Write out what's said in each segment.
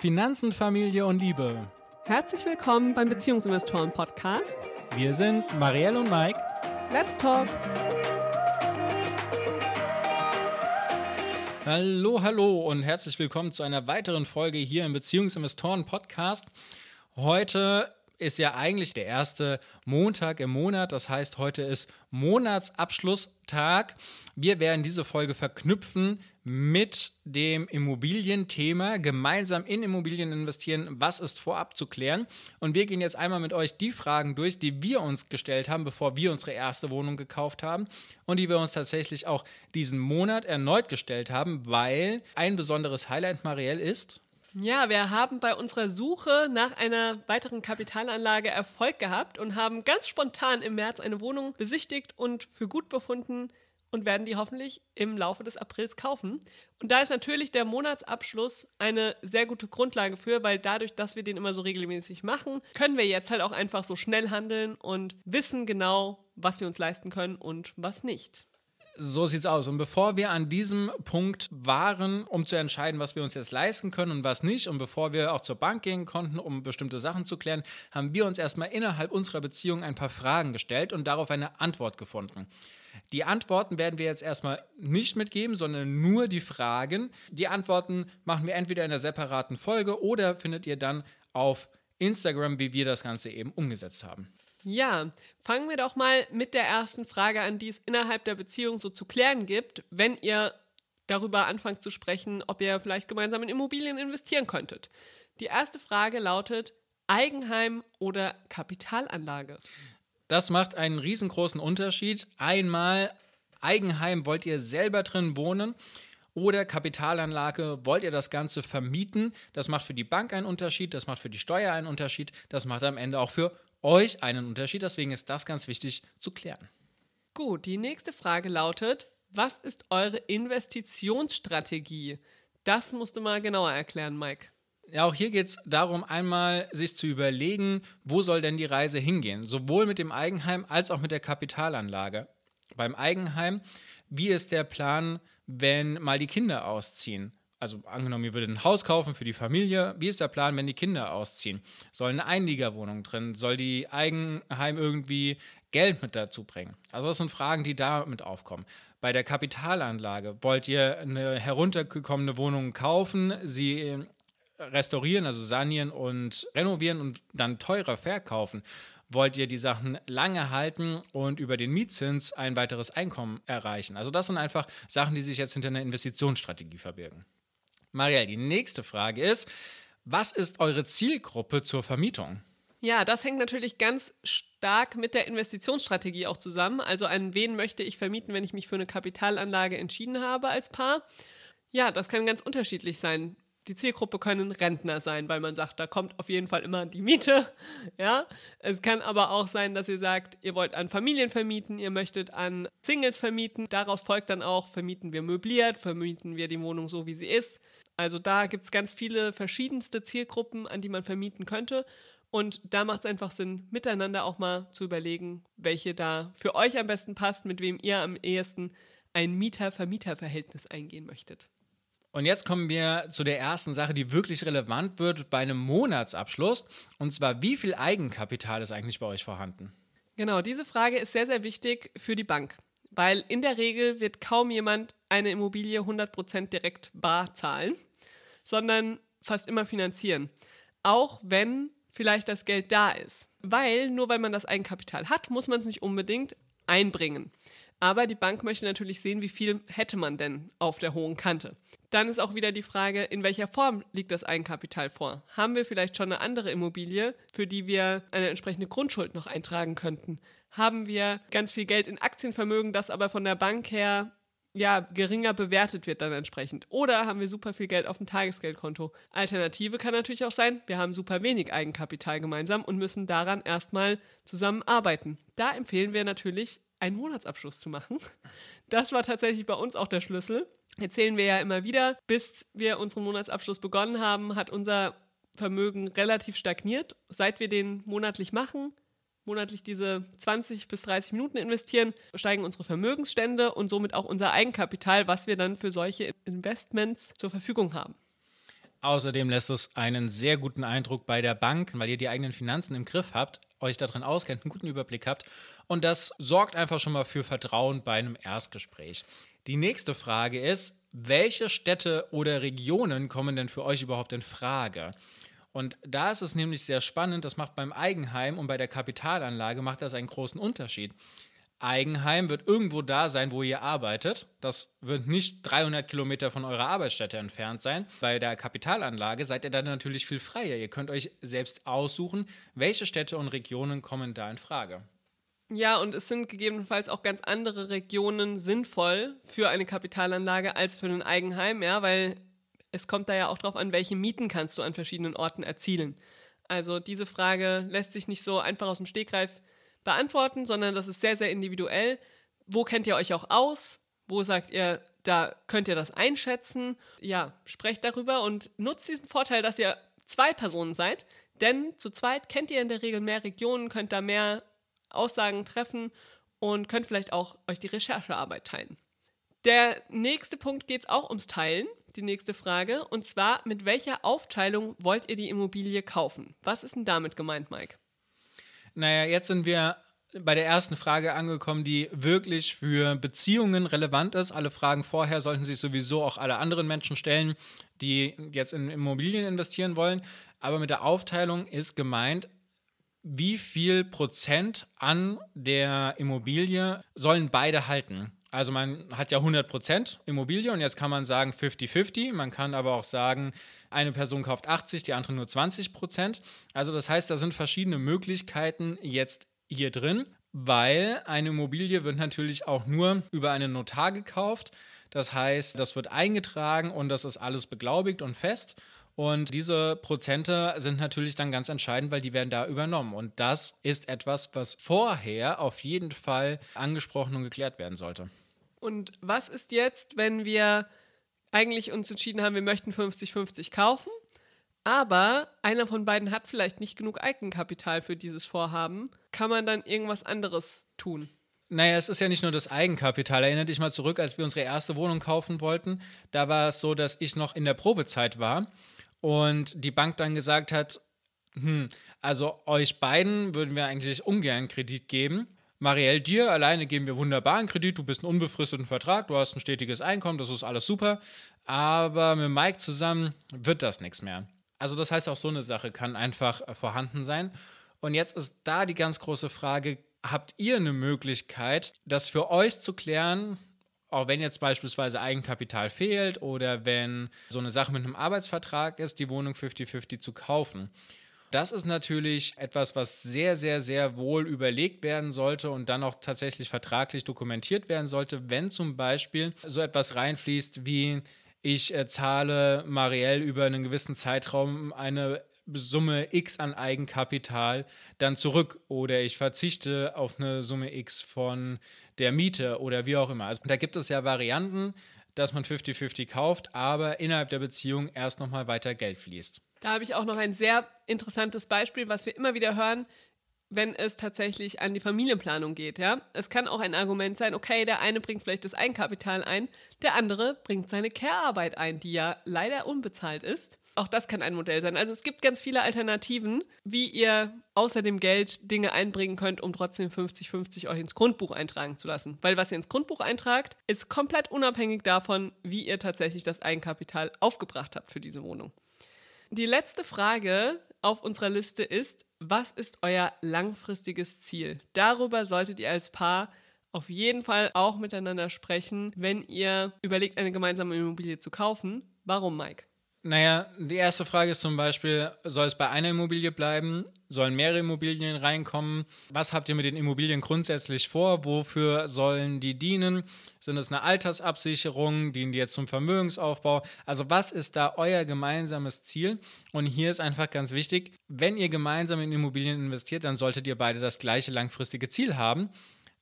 Finanzen, Familie und Liebe. Herzlich willkommen beim Beziehungsinvestoren Podcast. Wir sind Marielle und Mike. Let's talk. Hallo, hallo und herzlich willkommen zu einer weiteren Folge hier im Beziehungsinvestoren Podcast. Heute ist ja eigentlich der erste Montag im Monat. Das heißt, heute ist Monatsabschlusstag. Wir werden diese Folge verknüpfen mit dem Immobilienthema, gemeinsam in Immobilien investieren. Was ist vorab zu klären? Und wir gehen jetzt einmal mit euch die Fragen durch, die wir uns gestellt haben, bevor wir unsere erste Wohnung gekauft haben und die wir uns tatsächlich auch diesen Monat erneut gestellt haben, weil ein besonderes Highlight Marielle ist. Ja, wir haben bei unserer Suche nach einer weiteren Kapitalanlage Erfolg gehabt und haben ganz spontan im März eine Wohnung besichtigt und für gut befunden und werden die hoffentlich im Laufe des Aprils kaufen. Und da ist natürlich der Monatsabschluss eine sehr gute Grundlage für, weil dadurch, dass wir den immer so regelmäßig machen, können wir jetzt halt auch einfach so schnell handeln und wissen genau, was wir uns leisten können und was nicht. So sieht's aus. Und bevor wir an diesem Punkt waren, um zu entscheiden, was wir uns jetzt leisten können und was nicht, und bevor wir auch zur Bank gehen konnten, um bestimmte Sachen zu klären, haben wir uns erstmal innerhalb unserer Beziehung ein paar Fragen gestellt und darauf eine Antwort gefunden. Die Antworten werden wir jetzt erstmal nicht mitgeben, sondern nur die Fragen. Die Antworten machen wir entweder in einer separaten Folge oder findet ihr dann auf Instagram, wie wir das Ganze eben umgesetzt haben. Ja, fangen wir doch mal mit der ersten Frage an, die es innerhalb der Beziehung so zu klären gibt, wenn ihr darüber anfangt zu sprechen, ob ihr vielleicht gemeinsam in Immobilien investieren könntet. Die erste Frage lautet Eigenheim oder Kapitalanlage? Das macht einen riesengroßen Unterschied. Einmal Eigenheim wollt ihr selber drin wohnen oder Kapitalanlage, wollt ihr das Ganze vermieten? Das macht für die Bank einen Unterschied, das macht für die Steuer einen Unterschied, das macht am Ende auch für euch einen Unterschied. Deswegen ist das ganz wichtig zu klären. Gut, die nächste Frage lautet, was ist eure Investitionsstrategie? Das musst du mal genauer erklären, Mike. Ja, auch hier geht es darum, einmal sich zu überlegen, wo soll denn die Reise hingehen? Sowohl mit dem Eigenheim als auch mit der Kapitalanlage. Beim Eigenheim, wie ist der Plan, wenn mal die Kinder ausziehen? Also angenommen, ihr würdet ein Haus kaufen für die Familie, wie ist der Plan, wenn die Kinder ausziehen? Soll eine Einliegerwohnung drin? Soll die Eigenheim irgendwie Geld mit dazu bringen? Also das sind Fragen, die damit aufkommen. Bei der Kapitalanlage wollt ihr eine heruntergekommene Wohnung kaufen, sie restaurieren, also sanieren und renovieren und dann teurer verkaufen? Wollt ihr die Sachen lange halten und über den Mietzins ein weiteres Einkommen erreichen? Also das sind einfach Sachen, die sich jetzt hinter einer Investitionsstrategie verbirgen. Marielle, die nächste Frage ist, was ist eure Zielgruppe zur Vermietung? Ja, das hängt natürlich ganz stark mit der Investitionsstrategie auch zusammen. Also an wen möchte ich vermieten, wenn ich mich für eine Kapitalanlage entschieden habe als Paar? Ja, das kann ganz unterschiedlich sein die Zielgruppe können Rentner sein, weil man sagt, da kommt auf jeden Fall immer die Miete. Ja, es kann aber auch sein, dass ihr sagt, ihr wollt an Familien vermieten, ihr möchtet an Singles vermieten. Daraus folgt dann auch, vermieten wir möbliert, vermieten wir die Wohnung so, wie sie ist. Also da gibt es ganz viele verschiedenste Zielgruppen, an die man vermieten könnte. Und da macht es einfach Sinn, miteinander auch mal zu überlegen, welche da für euch am besten passt, mit wem ihr am ehesten ein Mieter-Vermieter-Verhältnis eingehen möchtet. Und jetzt kommen wir zu der ersten Sache, die wirklich relevant wird bei einem Monatsabschluss. Und zwar, wie viel Eigenkapital ist eigentlich bei euch vorhanden? Genau, diese Frage ist sehr, sehr wichtig für die Bank. Weil in der Regel wird kaum jemand eine Immobilie 100% direkt bar zahlen, sondern fast immer finanzieren. Auch wenn vielleicht das Geld da ist. Weil nur weil man das Eigenkapital hat, muss man es nicht unbedingt einbringen. Aber die Bank möchte natürlich sehen, wie viel hätte man denn auf der hohen Kante. Dann ist auch wieder die Frage, in welcher Form liegt das Eigenkapital vor? Haben wir vielleicht schon eine andere Immobilie, für die wir eine entsprechende Grundschuld noch eintragen könnten? Haben wir ganz viel Geld in Aktienvermögen, das aber von der Bank her ja, geringer bewertet wird dann entsprechend. Oder haben wir super viel Geld auf dem Tagesgeldkonto. Alternative kann natürlich auch sein, wir haben super wenig Eigenkapital gemeinsam und müssen daran erstmal zusammenarbeiten. Da empfehlen wir natürlich einen Monatsabschluss zu machen. Das war tatsächlich bei uns auch der Schlüssel. Erzählen wir ja immer wieder, bis wir unseren Monatsabschluss begonnen haben, hat unser Vermögen relativ stagniert. Seit wir den monatlich machen, monatlich diese 20 bis 30 Minuten investieren, steigen unsere Vermögensstände und somit auch unser Eigenkapital, was wir dann für solche Investments zur Verfügung haben. Außerdem lässt es einen sehr guten Eindruck bei der Bank, weil ihr die eigenen Finanzen im Griff habt, euch darin auskennt, einen guten Überblick habt. Und das sorgt einfach schon mal für Vertrauen bei einem Erstgespräch. Die nächste Frage ist, welche Städte oder Regionen kommen denn für euch überhaupt in Frage? Und da ist es nämlich sehr spannend, das macht beim Eigenheim und bei der Kapitalanlage macht das einen großen Unterschied. Eigenheim wird irgendwo da sein, wo ihr arbeitet. Das wird nicht 300 Kilometer von eurer Arbeitsstätte entfernt sein. Bei der Kapitalanlage seid ihr dann natürlich viel freier. Ihr könnt euch selbst aussuchen, welche Städte und Regionen kommen da in Frage. Ja, und es sind gegebenenfalls auch ganz andere Regionen sinnvoll für eine Kapitalanlage als für ein Eigenheim, ja, weil es kommt da ja auch drauf an, welche Mieten kannst du an verschiedenen Orten erzielen. Also diese Frage lässt sich nicht so einfach aus dem Stegreif beantworten, sondern das ist sehr, sehr individuell. Wo kennt ihr euch auch aus? Wo sagt ihr, da könnt ihr das einschätzen? Ja, sprecht darüber und nutzt diesen Vorteil, dass ihr zwei Personen seid, denn zu zweit kennt ihr in der Regel mehr Regionen, könnt da mehr Aussagen treffen und könnt vielleicht auch euch die Recherchearbeit teilen. Der nächste Punkt geht es auch ums Teilen, die nächste Frage, und zwar, mit welcher Aufteilung wollt ihr die Immobilie kaufen? Was ist denn damit gemeint, Mike? Naja, jetzt sind wir bei der ersten Frage angekommen, die wirklich für Beziehungen relevant ist. Alle Fragen vorher sollten sich sowieso auch alle anderen Menschen stellen, die jetzt in Immobilien investieren wollen. Aber mit der Aufteilung ist gemeint, wie viel Prozent an der Immobilie sollen beide halten? Also man hat ja 100 Prozent Immobilie und jetzt kann man sagen 50-50. Man kann aber auch sagen, eine Person kauft 80, die andere nur 20 Prozent. Also das heißt, da sind verschiedene Möglichkeiten jetzt hier drin, weil eine Immobilie wird natürlich auch nur über einen Notar gekauft. Das heißt, das wird eingetragen und das ist alles beglaubigt und fest. Und diese Prozente sind natürlich dann ganz entscheidend, weil die werden da übernommen. Und das ist etwas, was vorher auf jeden Fall angesprochen und geklärt werden sollte. Und was ist jetzt, wenn wir eigentlich uns entschieden haben, wir möchten 50-50 kaufen, aber einer von beiden hat vielleicht nicht genug Eigenkapital für dieses Vorhaben? Kann man dann irgendwas anderes tun? Naja, es ist ja nicht nur das Eigenkapital. Erinnere dich mal zurück, als wir unsere erste Wohnung kaufen wollten. Da war es so, dass ich noch in der Probezeit war und die Bank dann gesagt hat, hm, also euch beiden würden wir eigentlich ungern Kredit geben. Marielle, dir alleine geben wir wunderbaren Kredit, du bist einen unbefristeten Vertrag, du hast ein stetiges Einkommen, das ist alles super. Aber mit Mike zusammen wird das nichts mehr. Also das heißt, auch so eine Sache kann einfach äh, vorhanden sein. Und jetzt ist da die ganz große Frage, habt ihr eine Möglichkeit, das für euch zu klären, auch wenn jetzt beispielsweise Eigenkapital fehlt oder wenn so eine Sache mit einem Arbeitsvertrag ist, die Wohnung 50-50 zu kaufen. Das ist natürlich etwas, was sehr, sehr, sehr wohl überlegt werden sollte und dann auch tatsächlich vertraglich dokumentiert werden sollte, wenn zum Beispiel so etwas reinfließt wie ich äh, zahle Marielle über einen gewissen Zeitraum eine Summe X an Eigenkapital dann zurück oder ich verzichte auf eine Summe X von der Miete oder wie auch immer. Also da gibt es ja Varianten, dass man 50-50 kauft, aber innerhalb der Beziehung erst nochmal weiter Geld fließt. Da habe ich auch noch ein sehr interessantes Beispiel, was wir immer wieder hören, wenn es tatsächlich an die Familienplanung geht. Ja? Es kann auch ein Argument sein, okay, der eine bringt vielleicht das Eigenkapital ein, der andere bringt seine Care-Arbeit ein, die ja leider unbezahlt ist. Auch das kann ein Modell sein. Also es gibt ganz viele Alternativen, wie ihr außer dem Geld Dinge einbringen könnt, um trotzdem 50-50 euch ins Grundbuch eintragen zu lassen. Weil was ihr ins Grundbuch eintragt, ist komplett unabhängig davon, wie ihr tatsächlich das Eigenkapital aufgebracht habt für diese Wohnung. Die letzte Frage auf unserer Liste ist, was ist euer langfristiges Ziel? Darüber solltet ihr als Paar auf jeden Fall auch miteinander sprechen, wenn ihr überlegt, eine gemeinsame Immobilie zu kaufen. Warum, Mike? Naja, die erste Frage ist zum Beispiel, soll es bei einer Immobilie bleiben? Sollen mehrere Immobilien reinkommen? Was habt ihr mit den Immobilien grundsätzlich vor? Wofür sollen die dienen? Sind es eine Altersabsicherung? Dienen die jetzt zum Vermögensaufbau? Also was ist da euer gemeinsames Ziel? Und hier ist einfach ganz wichtig, wenn ihr gemeinsam in Immobilien investiert, dann solltet ihr beide das gleiche langfristige Ziel haben.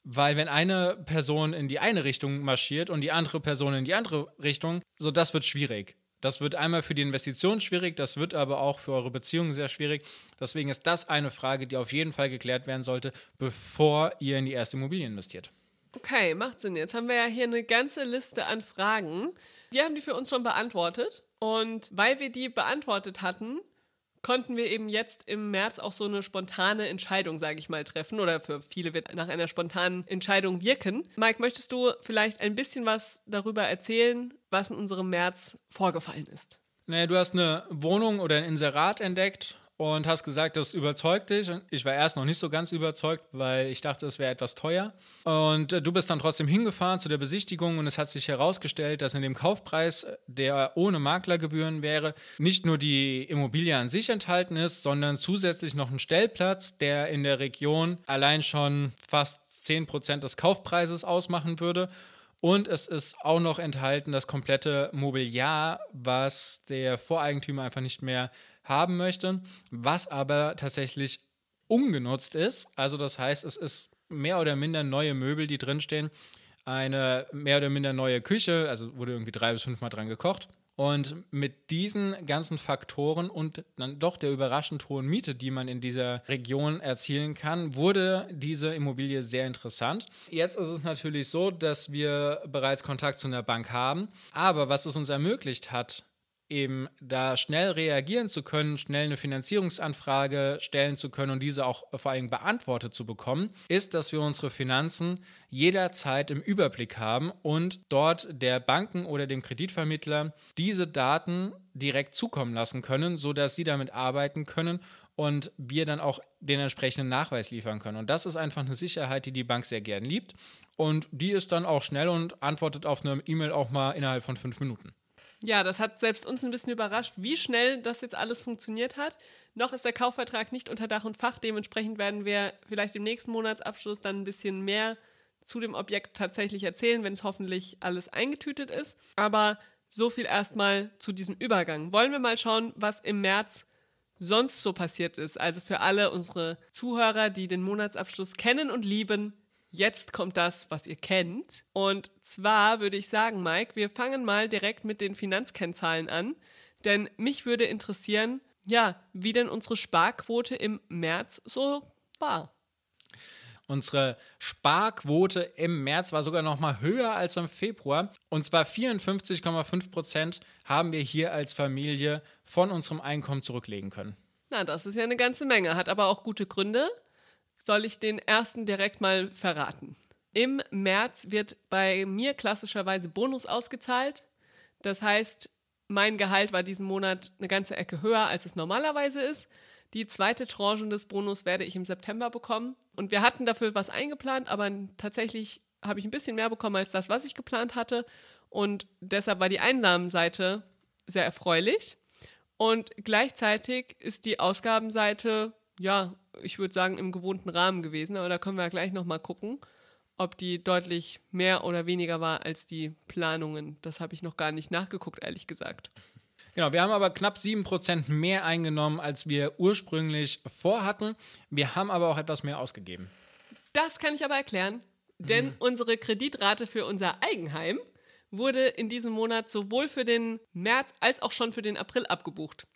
Weil wenn eine Person in die eine Richtung marschiert und die andere Person in die andere Richtung, so das wird schwierig. Das wird einmal für die Investition schwierig, das wird aber auch für eure Beziehung sehr schwierig. Deswegen ist das eine Frage, die auf jeden Fall geklärt werden sollte, bevor ihr in die erste Immobilie investiert. Okay, macht Sinn. Jetzt haben wir ja hier eine ganze Liste an Fragen. Wir haben die für uns schon beantwortet. Und weil wir die beantwortet hatten, konnten wir eben jetzt im März auch so eine spontane Entscheidung, sage ich mal, treffen. Oder für viele wird nach einer spontanen Entscheidung wirken. Mike, möchtest du vielleicht ein bisschen was darüber erzählen, was in unserem März vorgefallen ist? Naja, du hast eine Wohnung oder ein Inserat entdeckt und hast gesagt, das überzeugt dich. Ich war erst noch nicht so ganz überzeugt, weil ich dachte, es wäre etwas teuer. Und äh, du bist dann trotzdem hingefahren zu der Besichtigung und es hat sich herausgestellt, dass in dem Kaufpreis, der ohne Maklergebühren wäre, nicht nur die Immobilie an sich enthalten ist, sondern zusätzlich noch ein Stellplatz, der in der Region allein schon fast 10% des Kaufpreises ausmachen würde. Und es ist auch noch enthalten das komplette Mobiliar, was der Voreigentümer einfach nicht mehr haben möchte, was aber tatsächlich ungenutzt ist. Also das heißt, es ist mehr oder minder neue Möbel, die drinstehen, eine mehr oder minder neue Küche, also wurde irgendwie drei bis fünfmal dran gekocht. Und mit diesen ganzen Faktoren und dann doch der überraschend hohen Miete, die man in dieser Region erzielen kann, wurde diese Immobilie sehr interessant. Jetzt ist es natürlich so, dass wir bereits Kontakt zu einer Bank haben. Aber was es uns ermöglicht hat, eben da schnell reagieren zu können, schnell eine Finanzierungsanfrage stellen zu können und diese auch vor allem beantwortet zu bekommen, ist, dass wir unsere Finanzen jederzeit im Überblick haben und dort der Banken oder dem Kreditvermittler diese Daten direkt zukommen lassen können, sodass sie damit arbeiten können und wir dann auch den entsprechenden Nachweis liefern können. Und das ist einfach eine Sicherheit, die die Bank sehr gern liebt und die ist dann auch schnell und antwortet auf eine E-Mail auch mal innerhalb von fünf Minuten. Ja, das hat selbst uns ein bisschen überrascht, wie schnell das jetzt alles funktioniert hat. Noch ist der Kaufvertrag nicht unter Dach und Fach. Dementsprechend werden wir vielleicht im nächsten Monatsabschluss dann ein bisschen mehr zu dem Objekt tatsächlich erzählen, wenn es hoffentlich alles eingetütet ist. Aber so viel erstmal zu diesem Übergang. Wollen wir mal schauen, was im März sonst so passiert ist. Also für alle unsere Zuhörer, die den Monatsabschluss kennen und lieben, Jetzt kommt das, was ihr kennt. Und zwar würde ich sagen, Mike, wir fangen mal direkt mit den Finanzkennzahlen an. Denn mich würde interessieren, ja, wie denn unsere Sparquote im März so war. Unsere Sparquote im März war sogar noch mal höher als im Februar. Und zwar 54,5 Prozent haben wir hier als Familie von unserem Einkommen zurücklegen können. Na, das ist ja eine ganze Menge, hat aber auch gute Gründe soll ich den ersten direkt mal verraten. Im März wird bei mir klassischerweise Bonus ausgezahlt. Das heißt, mein Gehalt war diesen Monat eine ganze Ecke höher, als es normalerweise ist. Die zweite Tranche des Bonus werde ich im September bekommen. Und wir hatten dafür was eingeplant, aber tatsächlich habe ich ein bisschen mehr bekommen als das, was ich geplant hatte. Und deshalb war die Einnahmenseite sehr erfreulich. Und gleichzeitig ist die Ausgabenseite ja, ich würde sagen, im gewohnten Rahmen gewesen. Aber da können wir ja gleich nochmal gucken, ob die deutlich mehr oder weniger war als die Planungen. Das habe ich noch gar nicht nachgeguckt, ehrlich gesagt. Genau, wir haben aber knapp 7% mehr eingenommen, als wir ursprünglich vorhatten. Wir haben aber auch etwas mehr ausgegeben. Das kann ich aber erklären, denn mhm. unsere Kreditrate für unser Eigenheim wurde in diesem Monat sowohl für den März als auch schon für den April abgebucht.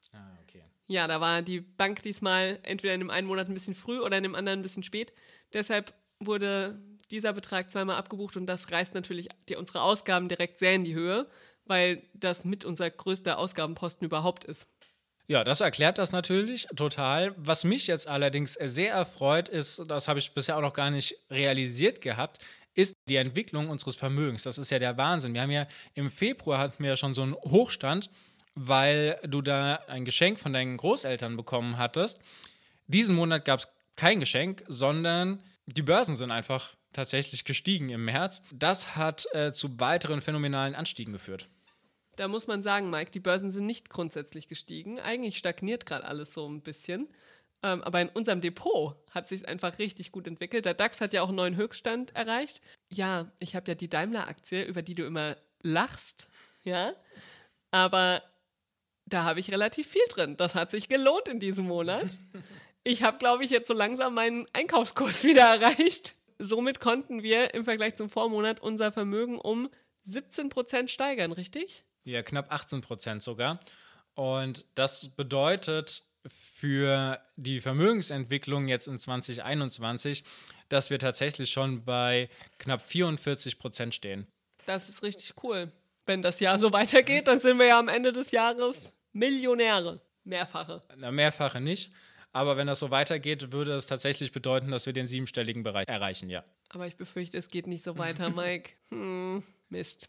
Ja, da war die Bank diesmal entweder in dem einen Monat ein bisschen früh oder in dem anderen ein bisschen spät. Deshalb wurde dieser Betrag zweimal abgebucht und das reißt natürlich die, unsere Ausgaben direkt sehr in die Höhe, weil das mit unser größter Ausgabenposten überhaupt ist. Ja, das erklärt das natürlich total. Was mich jetzt allerdings sehr erfreut ist, das habe ich bisher auch noch gar nicht realisiert gehabt, ist die Entwicklung unseres Vermögens. Das ist ja der Wahnsinn. Wir haben ja im Februar hatten wir ja schon so einen Hochstand weil du da ein Geschenk von deinen Großeltern bekommen hattest. Diesen Monat gab es kein Geschenk, sondern die Börsen sind einfach tatsächlich gestiegen im März. Das hat äh, zu weiteren phänomenalen Anstiegen geführt. Da muss man sagen, Mike, die Börsen sind nicht grundsätzlich gestiegen. Eigentlich stagniert gerade alles so ein bisschen. Ähm, aber in unserem Depot hat sich einfach richtig gut entwickelt. Der DAX hat ja auch einen neuen Höchststand erreicht. Ja, ich habe ja die Daimler-Aktie, über die du immer lachst. Ja. Aber da habe ich relativ viel drin. Das hat sich gelohnt in diesem Monat. Ich habe, glaube ich, jetzt so langsam meinen Einkaufskurs wieder erreicht. Somit konnten wir im Vergleich zum Vormonat unser Vermögen um 17 Prozent steigern, richtig? Ja, knapp 18 Prozent sogar. Und das bedeutet für die Vermögensentwicklung jetzt in 2021, dass wir tatsächlich schon bei knapp 44 Prozent stehen. Das ist richtig cool. Wenn das Jahr so weitergeht, dann sind wir ja am Ende des Jahres Millionäre. Mehrfache. Na, mehrfache nicht. Aber wenn das so weitergeht, würde es tatsächlich bedeuten, dass wir den siebenstelligen Bereich erreichen, ja. Aber ich befürchte, es geht nicht so weiter, Mike. Hm, Mist.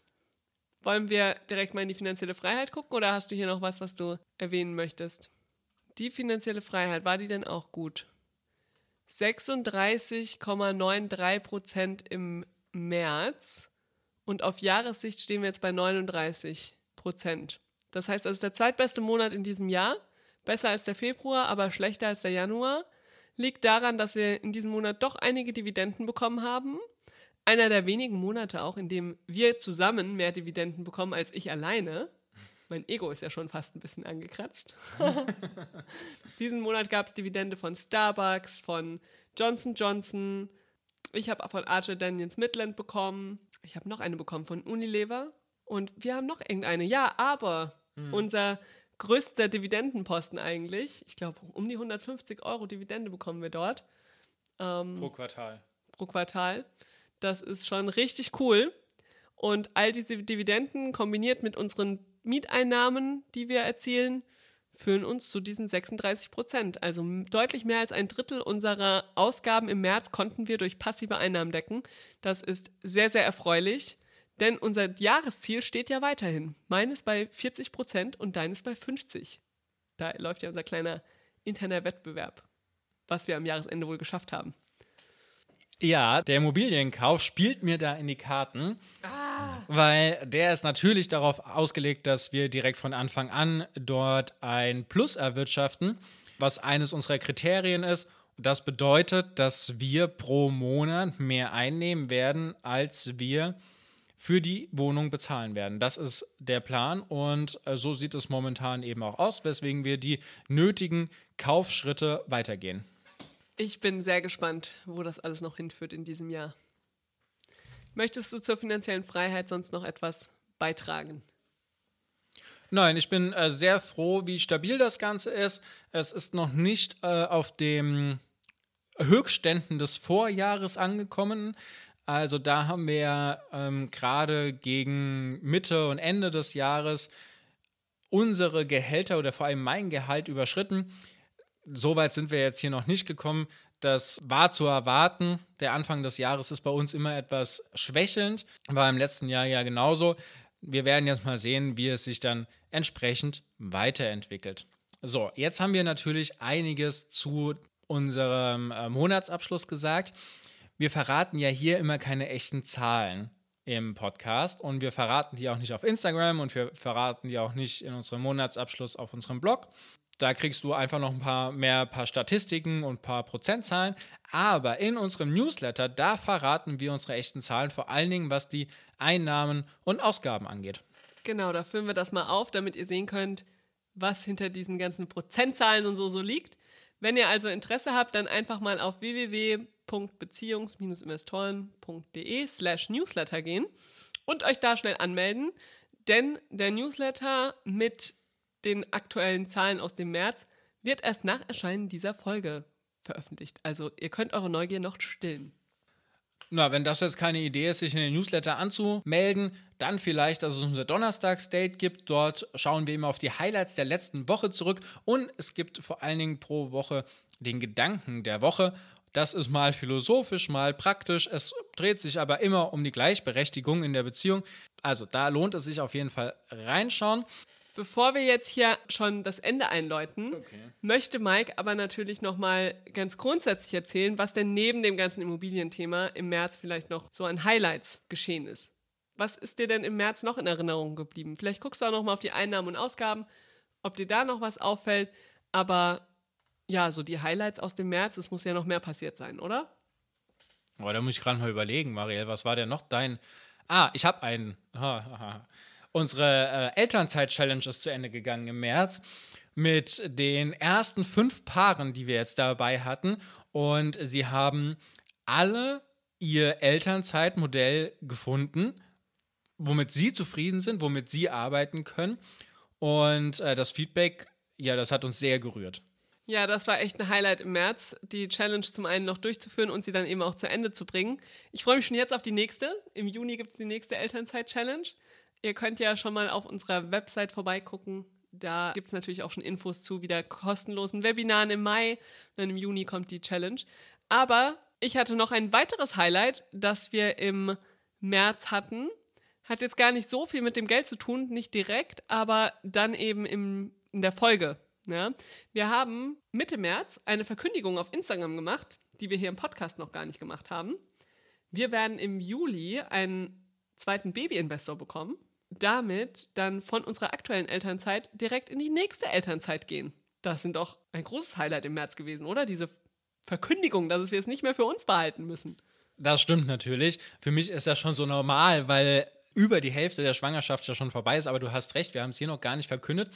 Wollen wir direkt mal in die finanzielle Freiheit gucken oder hast du hier noch was, was du erwähnen möchtest? Die finanzielle Freiheit, war die denn auch gut? 36,93 Prozent im März und auf Jahressicht stehen wir jetzt bei 39 Prozent. Das heißt, es ist der zweitbeste Monat in diesem Jahr, besser als der Februar, aber schlechter als der Januar. Liegt daran, dass wir in diesem Monat doch einige Dividenden bekommen haben. Einer der wenigen Monate auch, in dem wir zusammen mehr Dividenden bekommen als ich alleine. Mein Ego ist ja schon fast ein bisschen angekratzt. Diesen Monat gab es Dividende von Starbucks, von Johnson Johnson. Ich habe von Archer Daniels Midland bekommen. Ich habe noch eine bekommen von Unilever. Und wir haben noch irgendeine. Ja, aber mhm. unser größter Dividendenposten eigentlich, ich glaube, um die 150 Euro Dividende bekommen wir dort. Ähm, pro Quartal. Pro Quartal. Das ist schon richtig cool. Und all diese Dividenden kombiniert mit unseren Mieteinnahmen, die wir erzielen, führen uns zu diesen 36 Prozent. Also deutlich mehr als ein Drittel unserer Ausgaben im März konnten wir durch passive Einnahmen decken. Das ist sehr, sehr erfreulich, denn unser Jahresziel steht ja weiterhin. Meines bei 40 Prozent und deines bei 50. Da läuft ja unser kleiner interner Wettbewerb, was wir am Jahresende wohl geschafft haben. Ja, der Immobilienkauf spielt mir da in die Karten, ah. weil der ist natürlich darauf ausgelegt, dass wir direkt von Anfang an dort ein Plus erwirtschaften, was eines unserer Kriterien ist. Das bedeutet, dass wir pro Monat mehr einnehmen werden, als wir für die Wohnung bezahlen werden. Das ist der Plan und äh, so sieht es momentan eben auch aus, weswegen wir die nötigen Kaufschritte weitergehen. Ich bin sehr gespannt, wo das alles noch hinführt in diesem Jahr. Möchtest du zur finanziellen Freiheit sonst noch etwas beitragen? Nein, ich bin äh, sehr froh, wie stabil das Ganze ist. Es ist noch nicht äh, auf den Höchstständen des Vorjahres angekommen. Also da haben wir ähm, gerade gegen Mitte und Ende des Jahres unsere Gehälter oder vor allem mein Gehalt überschritten so weit sind wir jetzt hier noch nicht gekommen. Das war zu erwarten. Der Anfang des Jahres ist bei uns immer etwas schwächelnd. War im letzten Jahr ja genauso. Wir werden jetzt mal sehen, wie es sich dann entsprechend weiterentwickelt. So, jetzt haben wir natürlich einiges zu unserem äh, Monatsabschluss gesagt. Wir verraten ja hier immer keine echten Zahlen im Podcast und wir verraten die auch nicht auf Instagram und wir verraten die auch nicht in unserem Monatsabschluss auf unserem Blog. Da kriegst du einfach noch ein paar mehr paar Statistiken und ein paar Prozentzahlen. Aber in unserem Newsletter, da verraten wir unsere echten Zahlen, vor allen Dingen was die Einnahmen und Ausgaben angeht. Genau, da führen wir das mal auf, damit ihr sehen könnt, was hinter diesen ganzen Prozentzahlen und so so liegt. Wenn ihr also Interesse habt, dann einfach mal auf www.beziehungs-investoren.de slash newsletter gehen und euch da schnell anmelden, denn der Newsletter mit den aktuellen Zahlen aus dem März wird erst nach Erscheinen dieser Folge veröffentlicht. Also ihr könnt eure Neugier noch stillen. Na, wenn das jetzt keine Idee ist, sich in den Newsletter anzumelden, dann vielleicht, dass es unser Donnerstag-Date gibt. Dort schauen wir immer auf die Highlights der letzten Woche zurück und es gibt vor allen Dingen pro Woche den Gedanken der Woche. Das ist mal philosophisch, mal praktisch. Es dreht sich aber immer um die Gleichberechtigung in der Beziehung. Also da lohnt es sich auf jeden Fall reinschauen. Bevor wir jetzt hier schon das Ende einläuten, okay. möchte Mike aber natürlich nochmal ganz grundsätzlich erzählen, was denn neben dem ganzen Immobilienthema im März vielleicht noch so an Highlights geschehen ist. Was ist dir denn im März noch in Erinnerung geblieben? Vielleicht guckst du auch nochmal auf die Einnahmen und Ausgaben, ob dir da noch was auffällt. Aber ja, so die Highlights aus dem März, es muss ja noch mehr passiert sein, oder? Oh, da muss ich gerade mal überlegen, Marielle, was war denn noch dein. Ah, ich habe einen. Ha, ha, ha unsere äh, Elternzeit-Challenge ist zu Ende gegangen im März mit den ersten fünf Paaren, die wir jetzt dabei hatten. Und sie haben alle ihr Elternzeitmodell gefunden, womit sie zufrieden sind, womit sie arbeiten können. Und äh, das Feedback, ja, das hat uns sehr gerührt. Ja, das war echt ein Highlight im März, die Challenge zum einen noch durchzuführen und sie dann eben auch zu Ende zu bringen. Ich freue mich schon jetzt auf die nächste. Im Juni gibt es die nächste Elternzeit-Challenge. Ihr könnt ja schon mal auf unserer Website vorbeigucken. Da gibt es natürlich auch schon Infos zu wieder kostenlosen Webinaren im Mai. Dann im Juni kommt die Challenge. Aber ich hatte noch ein weiteres Highlight, das wir im März hatten. Hat jetzt gar nicht so viel mit dem Geld zu tun, nicht direkt, aber dann eben im, in der Folge. Ja? Wir haben Mitte März eine Verkündigung auf Instagram gemacht, die wir hier im Podcast noch gar nicht gemacht haben. Wir werden im Juli einen zweiten Baby-Investor bekommen. Damit dann von unserer aktuellen Elternzeit direkt in die nächste Elternzeit gehen. Das sind doch ein großes Highlight im März gewesen, oder? Diese Verkündigung, dass wir es nicht mehr für uns behalten müssen. Das stimmt natürlich. Für mich ist das schon so normal, weil über die Hälfte der Schwangerschaft ja schon vorbei ist. Aber du hast recht, wir haben es hier noch gar nicht verkündet.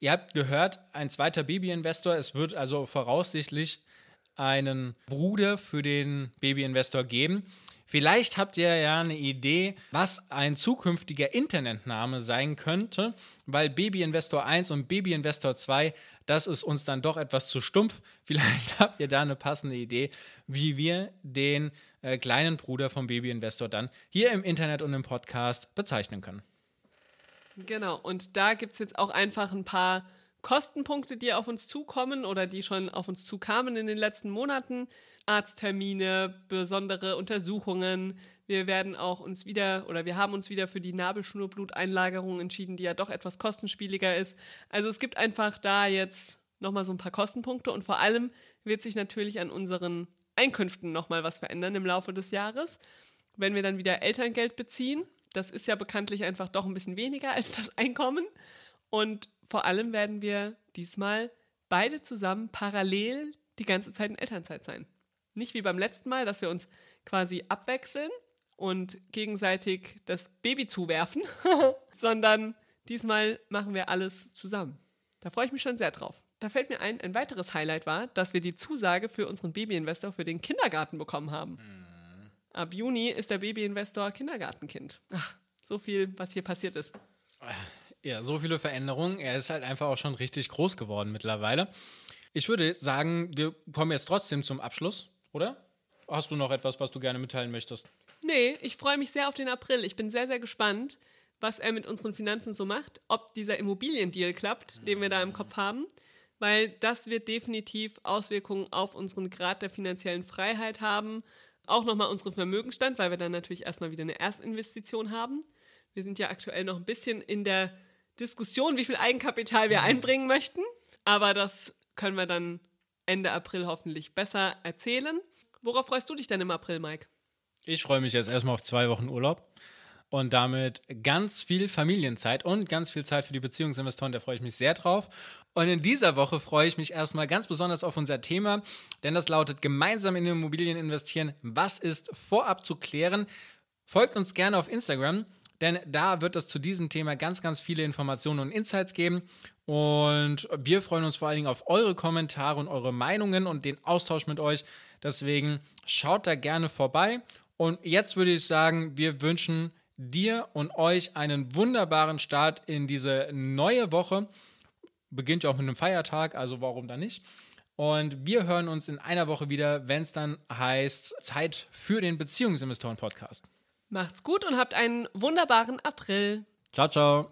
Ihr habt gehört, ein zweiter Baby-Investor. Es wird also voraussichtlich einen Bruder für den Baby-Investor geben. Vielleicht habt ihr ja eine Idee, was ein zukünftiger Internetname sein könnte, weil Baby Investor 1 und Baby Investor 2, das ist uns dann doch etwas zu stumpf. Vielleicht habt ihr da eine passende Idee, wie wir den äh, kleinen Bruder vom Baby Investor dann hier im Internet und im Podcast bezeichnen können. Genau, und da gibt es jetzt auch einfach ein paar Kostenpunkte, die auf uns zukommen oder die schon auf uns zukamen in den letzten Monaten. Arzttermine, besondere Untersuchungen. Wir werden auch uns wieder oder wir haben uns wieder für die Nabelschnurbluteinlagerung entschieden, die ja doch etwas kostenspieliger ist. Also es gibt einfach da jetzt nochmal so ein paar Kostenpunkte und vor allem wird sich natürlich an unseren Einkünften nochmal was verändern im Laufe des Jahres. Wenn wir dann wieder Elterngeld beziehen, das ist ja bekanntlich einfach doch ein bisschen weniger als das Einkommen. Und vor allem werden wir diesmal beide zusammen parallel die ganze Zeit in Elternzeit sein. Nicht wie beim letzten Mal, dass wir uns quasi abwechseln und gegenseitig das Baby zuwerfen, sondern diesmal machen wir alles zusammen. Da freue ich mich schon sehr drauf. Da fällt mir ein, ein weiteres Highlight war, dass wir die Zusage für unseren Babyinvestor für den Kindergarten bekommen haben. Mhm. Ab Juni ist der Babyinvestor Kindergartenkind. Ach, so viel, was hier passiert ist. Ja, so viele Veränderungen. Er ist halt einfach auch schon richtig groß geworden mittlerweile. Ich würde sagen, wir kommen jetzt trotzdem zum Abschluss, oder? Hast du noch etwas, was du gerne mitteilen möchtest? Nee, ich freue mich sehr auf den April. Ich bin sehr, sehr gespannt, was er mit unseren Finanzen so macht, ob dieser Immobiliendeal klappt, den wir da im Kopf haben, weil das wird definitiv Auswirkungen auf unseren Grad der finanziellen Freiheit haben auch nochmal unseren Vermögenstand, weil wir dann natürlich erstmal wieder eine Erstinvestition haben. Wir sind ja aktuell noch ein bisschen in der Diskussion, wie viel Eigenkapital wir einbringen möchten. Aber das können wir dann Ende April hoffentlich besser erzählen. Worauf freust du dich denn im April, Mike? Ich freue mich jetzt erstmal auf zwei Wochen Urlaub und damit ganz viel Familienzeit und ganz viel Zeit für die Beziehungsinvestoren. Da freue ich mich sehr drauf. Und in dieser Woche freue ich mich erstmal ganz besonders auf unser Thema, denn das lautet gemeinsam in Immobilien investieren. Was ist vorab zu klären? Folgt uns gerne auf Instagram, denn da wird es zu diesem Thema ganz, ganz viele Informationen und Insights geben. Und wir freuen uns vor allen Dingen auf eure Kommentare und eure Meinungen und den Austausch mit euch. Deswegen schaut da gerne vorbei. Und jetzt würde ich sagen, wir wünschen dir und euch einen wunderbaren Start in diese neue Woche. Beginnt ja auch mit einem Feiertag, also warum dann nicht? Und wir hören uns in einer Woche wieder, wenn es dann heißt Zeit für den Beziehungsinvestoren-Podcast. Macht's gut und habt einen wunderbaren April. Ciao, ciao.